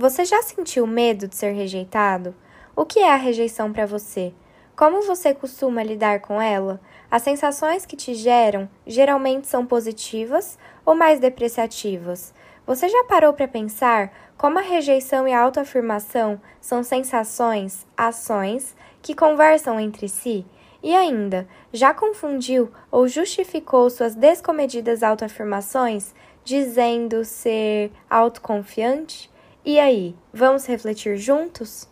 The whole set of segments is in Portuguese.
Você já sentiu medo de ser rejeitado? O que é a rejeição para você? Como você costuma lidar com ela? As sensações que te geram geralmente são positivas ou mais depreciativas? Você já parou para pensar como a rejeição e a autoafirmação são sensações, ações que conversam entre si? E ainda, já confundiu ou justificou suas descomedidas autoafirmações dizendo ser autoconfiante? E aí, vamos refletir juntos?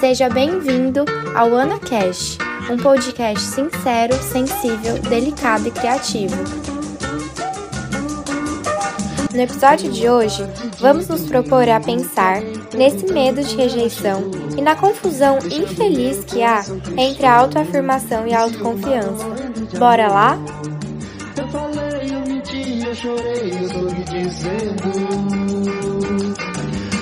Seja bem-vindo ao AnaCast, um podcast sincero, sensível, delicado e criativo. No episódio de hoje, vamos nos propor a pensar nesse medo de rejeição e na confusão infeliz que há entre a autoafirmação e a autoconfiança. Bora lá? Eu falei, eu menti, eu chorei, eu tô dizendo.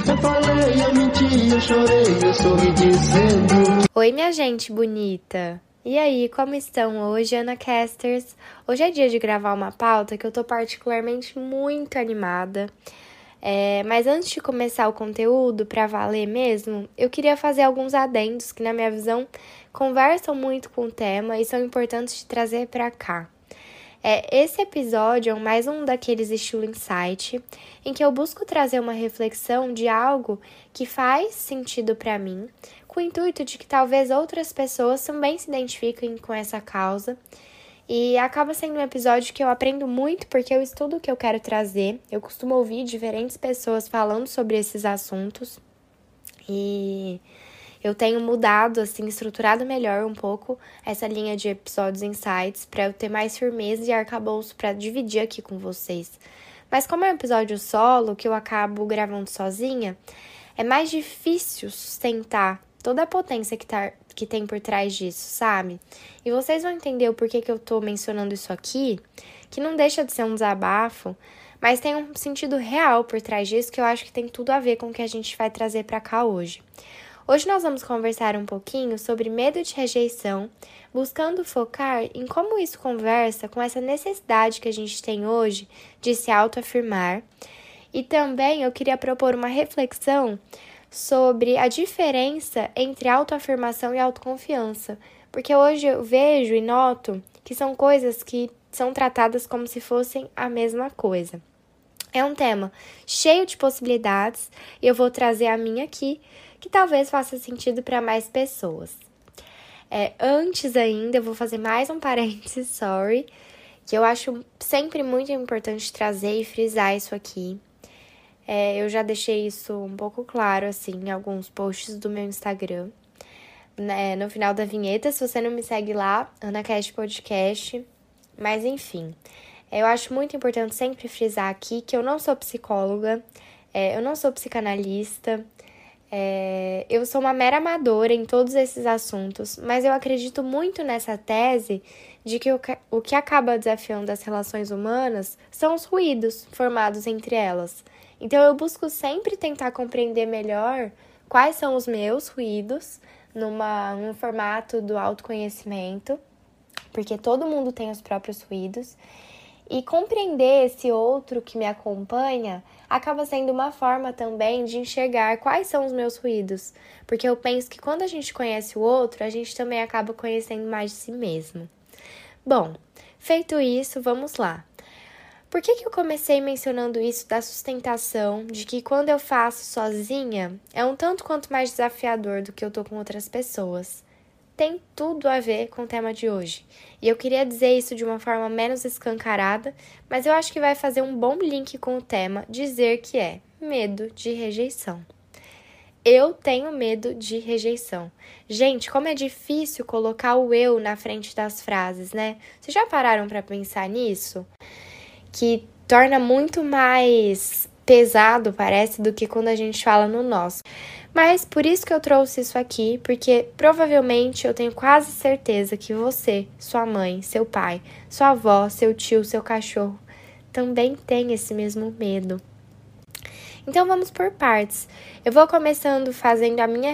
Eu falei, eu menti, eu chorei, eu estou dizendo. Oi, minha gente bonita. E aí, como estão hoje, Ana Casters? Hoje é dia de gravar uma pauta que eu tô particularmente muito animada. É, mas antes de começar o conteúdo para valer mesmo, eu queria fazer alguns adendos que, na minha visão, conversam muito com o tema e são importantes de trazer para cá. É, esse episódio é mais um daqueles estilo insight, em que eu busco trazer uma reflexão de algo que faz sentido para mim, com o intuito de que talvez outras pessoas também se identifiquem com essa causa. E acaba sendo um episódio que eu aprendo muito porque eu estudo o que eu quero trazer. Eu costumo ouvir diferentes pessoas falando sobre esses assuntos. E eu tenho mudado, assim, estruturado melhor um pouco essa linha de episódios insights para eu ter mais firmeza e arcabouço para dividir aqui com vocês. Mas como é um episódio solo que eu acabo gravando sozinha, é mais difícil sustentar toda a potência que, tá, que tem por trás disso, sabe? E vocês vão entender o porquê que eu tô mencionando isso aqui, que não deixa de ser um desabafo, mas tem um sentido real por trás disso que eu acho que tem tudo a ver com o que a gente vai trazer para cá hoje. Hoje nós vamos conversar um pouquinho sobre medo de rejeição, buscando focar em como isso conversa com essa necessidade que a gente tem hoje de se autoafirmar. E também eu queria propor uma reflexão sobre a diferença entre autoafirmação e autoconfiança, porque hoje eu vejo e noto que são coisas que são tratadas como se fossem a mesma coisa. É um tema cheio de possibilidades e eu vou trazer a minha aqui, que talvez faça sentido para mais pessoas. É, antes ainda, eu vou fazer mais um parênteses, sorry, que eu acho sempre muito importante trazer e frisar isso aqui. É, eu já deixei isso um pouco claro, assim, em alguns posts do meu Instagram. Né, no final da vinheta, se você não me segue lá, AnaCast Podcast. Mas enfim, eu acho muito importante sempre frisar aqui que eu não sou psicóloga, é, eu não sou psicanalista, é, eu sou uma mera amadora em todos esses assuntos, mas eu acredito muito nessa tese de que o, o que acaba desafiando as relações humanas são os ruídos formados entre elas. Então eu busco sempre tentar compreender melhor quais são os meus ruídos numa, num formato do autoconhecimento, porque todo mundo tem os próprios ruídos. E compreender esse outro que me acompanha acaba sendo uma forma também de enxergar quais são os meus ruídos, porque eu penso que quando a gente conhece o outro, a gente também acaba conhecendo mais de si mesmo. Bom, feito isso, vamos lá. Por que, que eu comecei mencionando isso da sustentação, de que quando eu faço sozinha é um tanto quanto mais desafiador do que eu tô com outras pessoas? Tem tudo a ver com o tema de hoje. E eu queria dizer isso de uma forma menos escancarada, mas eu acho que vai fazer um bom link com o tema dizer que é medo de rejeição. Eu tenho medo de rejeição. Gente, como é difícil colocar o eu na frente das frases, né? Vocês já pararam para pensar nisso? que torna muito mais pesado, parece, do que quando a gente fala no nosso. Mas por isso que eu trouxe isso aqui, porque provavelmente eu tenho quase certeza que você, sua mãe, seu pai, sua avó, seu tio, seu cachorro também tem esse mesmo medo. Então vamos por partes. Eu vou começando fazendo a minha,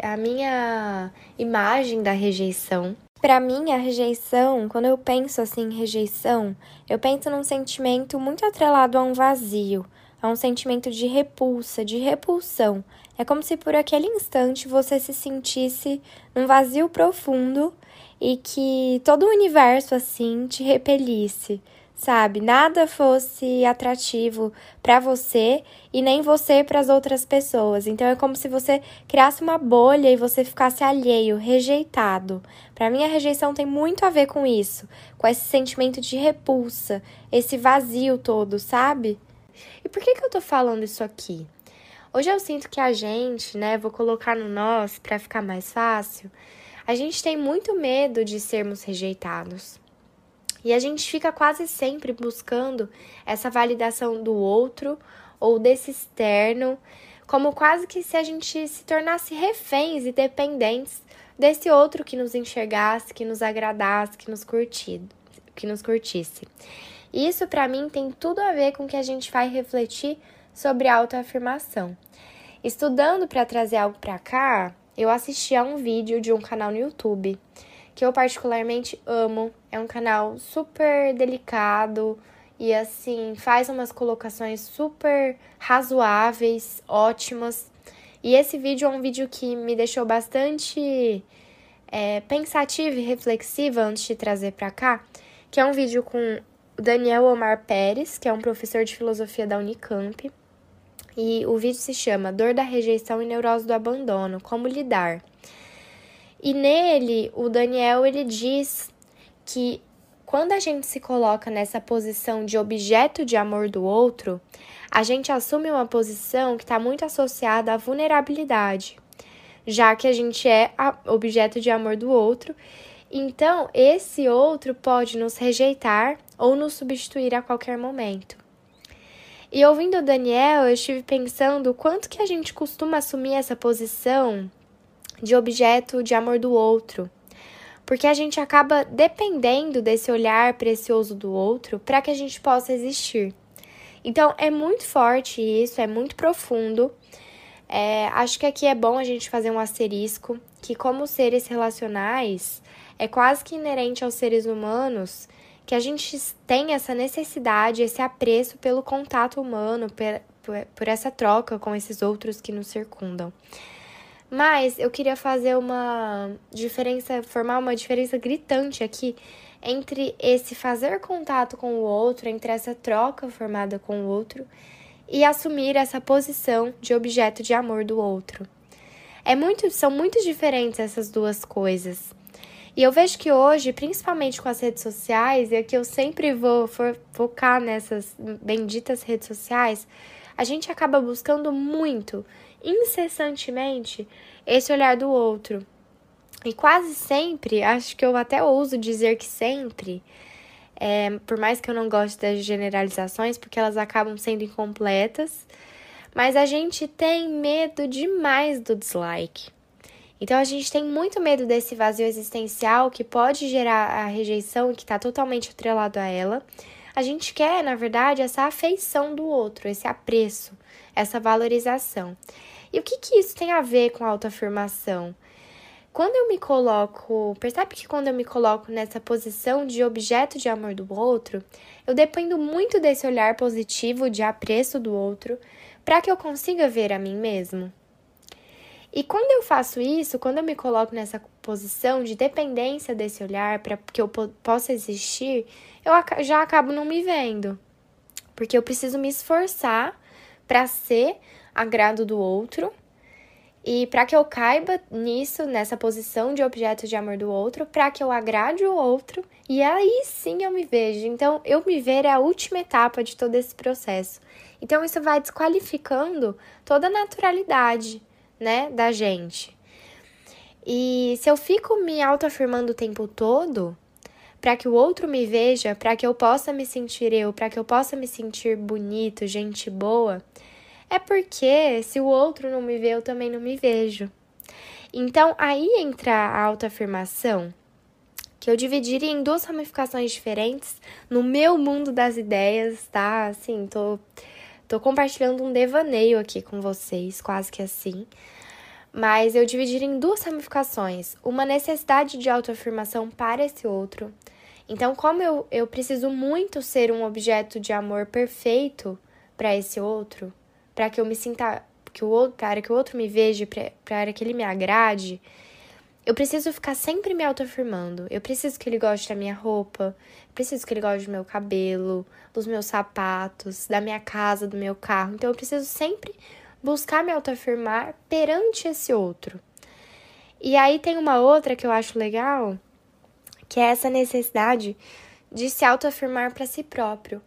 a minha imagem da rejeição para mim, a rejeição, quando eu penso assim rejeição, eu penso num sentimento muito atrelado a um vazio, a um sentimento de repulsa, de repulsão. É como se por aquele instante você se sentisse num vazio profundo e que todo o universo assim te repelisse sabe? Nada fosse atrativo para você e nem você para as outras pessoas. Então é como se você criasse uma bolha e você ficasse alheio, rejeitado. Para mim a rejeição tem muito a ver com isso, com esse sentimento de repulsa, esse vazio todo, sabe? Por que que eu tô falando isso aqui? Hoje eu sinto que a gente, né, vou colocar no nós para ficar mais fácil. A gente tem muito medo de sermos rejeitados. E a gente fica quase sempre buscando essa validação do outro ou desse externo, como quase que se a gente se tornasse reféns e dependentes desse outro que nos enxergasse, que nos agradasse, que nos curtido, que nos curtisse. Isso para mim tem tudo a ver com o que a gente vai refletir sobre autoafirmação. Estudando para trazer algo para cá, eu assisti a um vídeo de um canal no YouTube que eu particularmente amo. É um canal super delicado e assim faz umas colocações super razoáveis, ótimas. E esse vídeo é um vídeo que me deixou bastante é, pensativa e reflexiva antes de trazer para cá, que é um vídeo com Daniel Omar Pérez, que é um professor de filosofia da Unicamp. E o vídeo se chama Dor da Rejeição e Neurose do Abandono: Como Lidar. E nele, o Daniel ele diz que quando a gente se coloca nessa posição de objeto de amor do outro, a gente assume uma posição que está muito associada à vulnerabilidade, já que a gente é objeto de amor do outro. Então, esse outro pode nos rejeitar ou nos substituir a qualquer momento. E ouvindo o Daniel, eu estive pensando o quanto que a gente costuma assumir essa posição de objeto de amor do outro, porque a gente acaba dependendo desse olhar precioso do outro para que a gente possa existir. Então é muito forte isso, é muito profundo. É, acho que aqui é bom a gente fazer um asterisco que, como seres relacionais, é quase que inerente aos seres humanos que a gente tem essa necessidade, esse apreço pelo contato humano, por, por, essa troca com esses outros que nos circundam. Mas eu queria fazer uma diferença, formar uma diferença gritante aqui entre esse fazer contato com o outro, entre essa troca formada com o outro e assumir essa posição de objeto de amor do outro. É muito, são muito diferentes essas duas coisas. E eu vejo que hoje, principalmente com as redes sociais, e aqui eu sempre vou focar nessas benditas redes sociais, a gente acaba buscando muito incessantemente esse olhar do outro. E quase sempre, acho que eu até ouso dizer que sempre, é, por mais que eu não goste das generalizações, porque elas acabam sendo incompletas, mas a gente tem medo demais do dislike. Então a gente tem muito medo desse vazio existencial que pode gerar a rejeição e que está totalmente atrelado a ela. A gente quer, na verdade, essa afeição do outro, esse apreço, essa valorização. E o que, que isso tem a ver com autoafirmação? Quando eu me coloco, percebe que quando eu me coloco nessa posição de objeto de amor do outro, eu dependo muito desse olhar positivo de apreço do outro para que eu consiga ver a mim mesmo. E quando eu faço isso, quando eu me coloco nessa posição de dependência desse olhar para que eu possa existir, eu já acabo não me vendo. Porque eu preciso me esforçar para ser agrado do outro. E para que eu caiba nisso, nessa posição de objeto de amor do outro, para que eu agrade o outro, e aí sim eu me vejo. Então, eu me ver é a última etapa de todo esse processo. Então, isso vai desqualificando toda a naturalidade, né, da gente. E se eu fico me autoafirmando o tempo todo, para que o outro me veja, para que eu possa me sentir eu, para que eu possa me sentir bonito, gente boa, é porque se o outro não me vê, eu também não me vejo. Então, aí entra a autoafirmação, que eu dividiria em duas ramificações diferentes no meu mundo das ideias, tá? Assim, tô, tô compartilhando um devaneio aqui com vocês, quase que assim. Mas eu dividiria em duas ramificações: uma necessidade de autoafirmação para esse outro. Então, como eu, eu preciso muito ser um objeto de amor perfeito para esse outro, para que eu me sinta que o outro, para que o outro me veja, para que ele me agrade, eu preciso ficar sempre me autoafirmando. Eu preciso que ele goste da minha roupa, preciso que ele goste do meu cabelo, dos meus sapatos, da minha casa, do meu carro. Então eu preciso sempre buscar me autoafirmar perante esse outro. E aí tem uma outra que eu acho legal, que é essa necessidade de se autoafirmar para si próprio.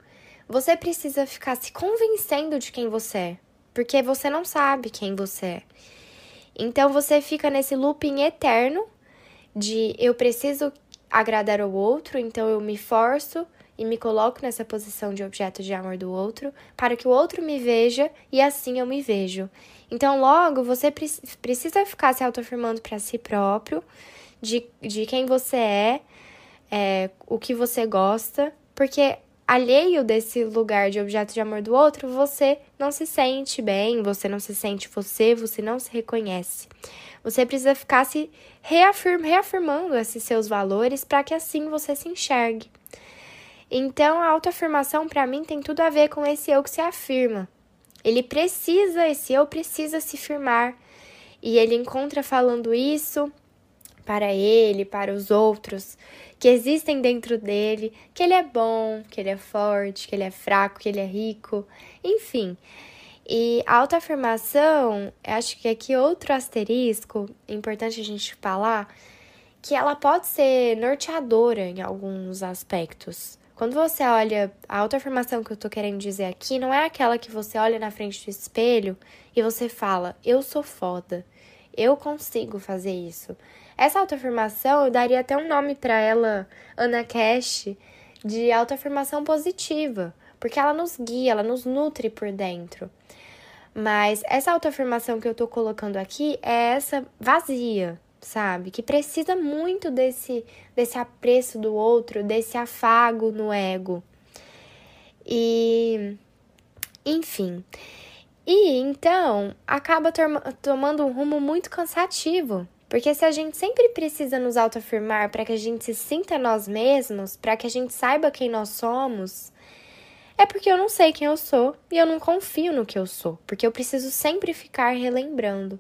Você precisa ficar se convencendo de quem você é porque você não sabe quem você é. Então você fica nesse looping eterno de eu preciso agradar ao outro, então eu me forço e me coloco nessa posição de objeto de amor do outro para que o outro me veja e assim eu me vejo. Então, logo, você precisa ficar se autoafirmando para si próprio, de, de quem você é, é, o que você gosta, porque alheio desse lugar de objeto de amor do outro, você não se sente bem, você não se sente você, você não se reconhece. Você precisa ficar se reafirm, reafirmando esses seus valores para que assim você se enxergue. Então, a autoafirmação para mim tem tudo a ver com esse eu que se afirma. Ele precisa, esse eu precisa se firmar. E ele encontra falando isso para ele, para os outros, que existem dentro dele, que ele é bom, que ele é forte, que ele é fraco, que ele é rico, enfim. E a autoafirmação, acho que aqui outro asterisco, importante a gente falar, que ela pode ser norteadora em alguns aspectos. Quando você olha, a autoafirmação que eu tô querendo dizer aqui não é aquela que você olha na frente do espelho e você fala, eu sou foda, eu consigo fazer isso. Essa autoafirmação, eu daria até um nome para ela, Ana Cash, de autoafirmação positiva, porque ela nos guia, ela nos nutre por dentro. Mas essa autoafirmação que eu tô colocando aqui é essa vazia, sabe? Que precisa muito desse, desse apreço do outro, desse afago no ego. E. Enfim. E então acaba tomando um rumo muito cansativo, porque se a gente sempre precisa nos autoafirmar para que a gente se sinta nós mesmos, para que a gente saiba quem nós somos, é porque eu não sei quem eu sou e eu não confio no que eu sou, porque eu preciso sempre ficar relembrando.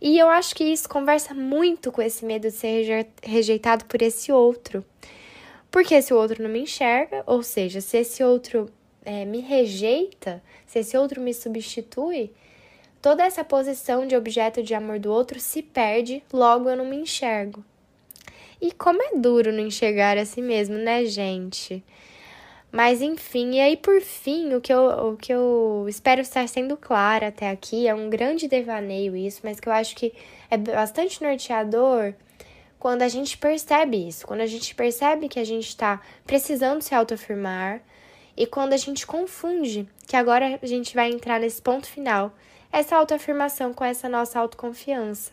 E eu acho que isso conversa muito com esse medo de ser rejeitado por esse outro. Porque esse outro não me enxerga, ou seja, se esse outro é, me rejeita, se esse outro me substitui, Toda essa posição de objeto de amor do outro se perde, logo eu não me enxergo. E como é duro não enxergar a si mesmo, né, gente? Mas enfim, e aí por fim, o que, eu, o que eu espero estar sendo clara até aqui é um grande devaneio isso, mas que eu acho que é bastante norteador quando a gente percebe isso, quando a gente percebe que a gente está precisando se autoafirmar e quando a gente confunde, que agora a gente vai entrar nesse ponto final, essa autoafirmação com essa nossa autoconfiança.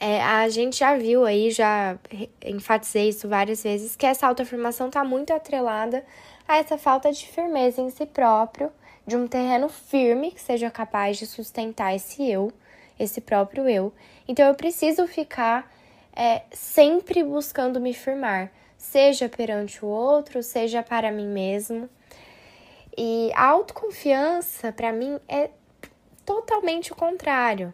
É, a gente já viu aí, já enfatizei isso várias vezes, que essa autoafirmação está muito atrelada a essa falta de firmeza em si próprio, de um terreno firme que seja capaz de sustentar esse eu, esse próprio eu. Então eu preciso ficar é, sempre buscando me firmar, seja perante o outro, seja para mim mesmo. E a autoconfiança, para mim, é totalmente o contrário.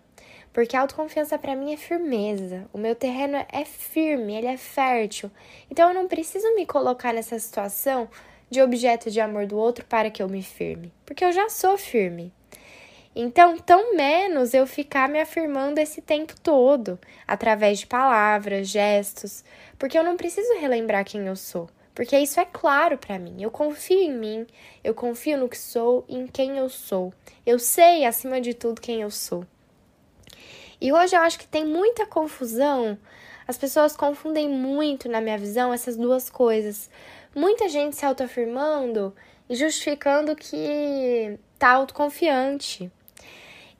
Porque a autoconfiança para mim é firmeza. O meu terreno é firme, ele é fértil. Então eu não preciso me colocar nessa situação de objeto de amor do outro para que eu me firme, porque eu já sou firme. Então, tão menos eu ficar me afirmando esse tempo todo, através de palavras, gestos, porque eu não preciso relembrar quem eu sou, porque isso é claro para mim. Eu confio em mim, eu confio no que sou e em quem eu sou. Eu sei, acima de tudo, quem eu sou. E hoje eu acho que tem muita confusão. As pessoas confundem muito, na minha visão, essas duas coisas. Muita gente se autoafirmando e justificando que tá autoconfiante.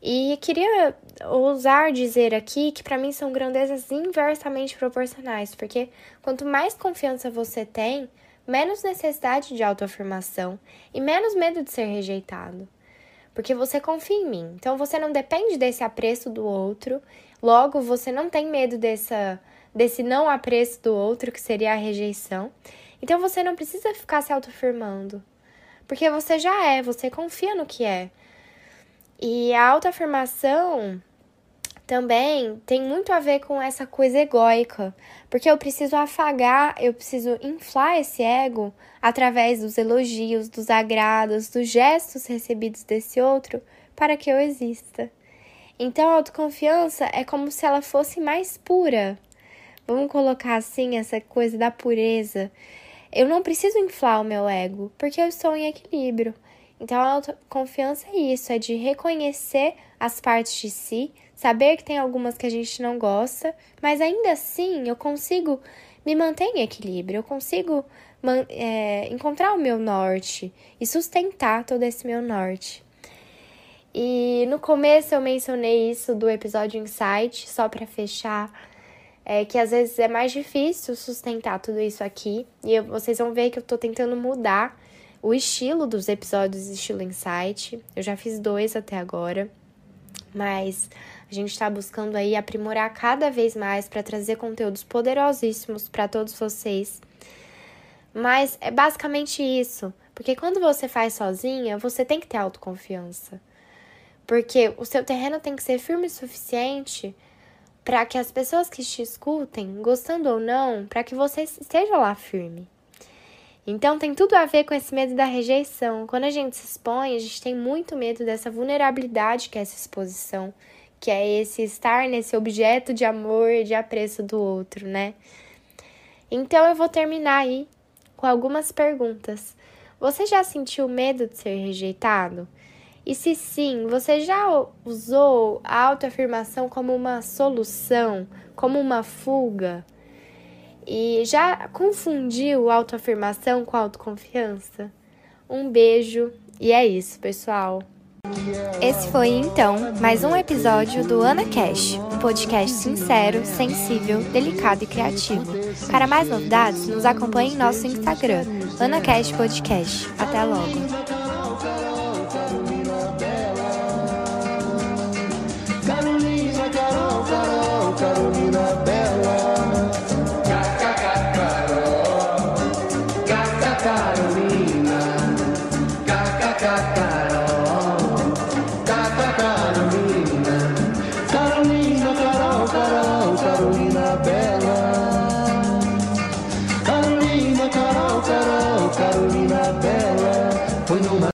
E queria ousar dizer aqui que para mim são grandezas inversamente proporcionais, porque quanto mais confiança você tem, menos necessidade de autoafirmação e menos medo de ser rejeitado. porque você confia em mim. Então você não depende desse apreço do outro, logo você não tem medo dessa, desse não apreço do outro, que seria a rejeição. Então você não precisa ficar se autoafirmando, porque você já é, você confia no que é. E a autoafirmação também tem muito a ver com essa coisa egóica, porque eu preciso afagar, eu preciso inflar esse ego através dos elogios, dos agrados, dos gestos recebidos desse outro para que eu exista. Então a autoconfiança é como se ela fosse mais pura. Vamos colocar assim essa coisa da pureza. Eu não preciso inflar o meu ego, porque eu estou em equilíbrio. Então, a autoconfiança é isso, é de reconhecer as partes de si, saber que tem algumas que a gente não gosta, mas ainda assim eu consigo me manter em equilíbrio, eu consigo é, encontrar o meu norte e sustentar todo esse meu norte. E no começo eu mencionei isso do episódio Insight, só para fechar, é que às vezes é mais difícil sustentar tudo isso aqui, e eu, vocês vão ver que eu tô tentando mudar o estilo dos episódios estilo Insight. Eu já fiz dois até agora, mas a gente está buscando aí aprimorar cada vez mais para trazer conteúdos poderosíssimos para todos vocês. Mas é basicamente isso, porque quando você faz sozinha, você tem que ter autoconfiança. Porque o seu terreno tem que ser firme o suficiente para que as pessoas que te escutem, gostando ou não, para que você esteja lá firme. Então tem tudo a ver com esse medo da rejeição. Quando a gente se expõe, a gente tem muito medo dessa vulnerabilidade que é essa exposição, que é esse estar nesse objeto de amor de apreço do outro, né? Então eu vou terminar aí com algumas perguntas. Você já sentiu medo de ser rejeitado? E se sim, você já usou a autoafirmação como uma solução, como uma fuga? E já confundiu autoafirmação com autoconfiança? Um beijo e é isso, pessoal. Esse foi então mais um episódio do Ana Cash, um podcast sincero, sensível, delicado e criativo. Para mais novidades, nos acompanhe em nosso Instagram, Ana Cash Podcast. Até logo.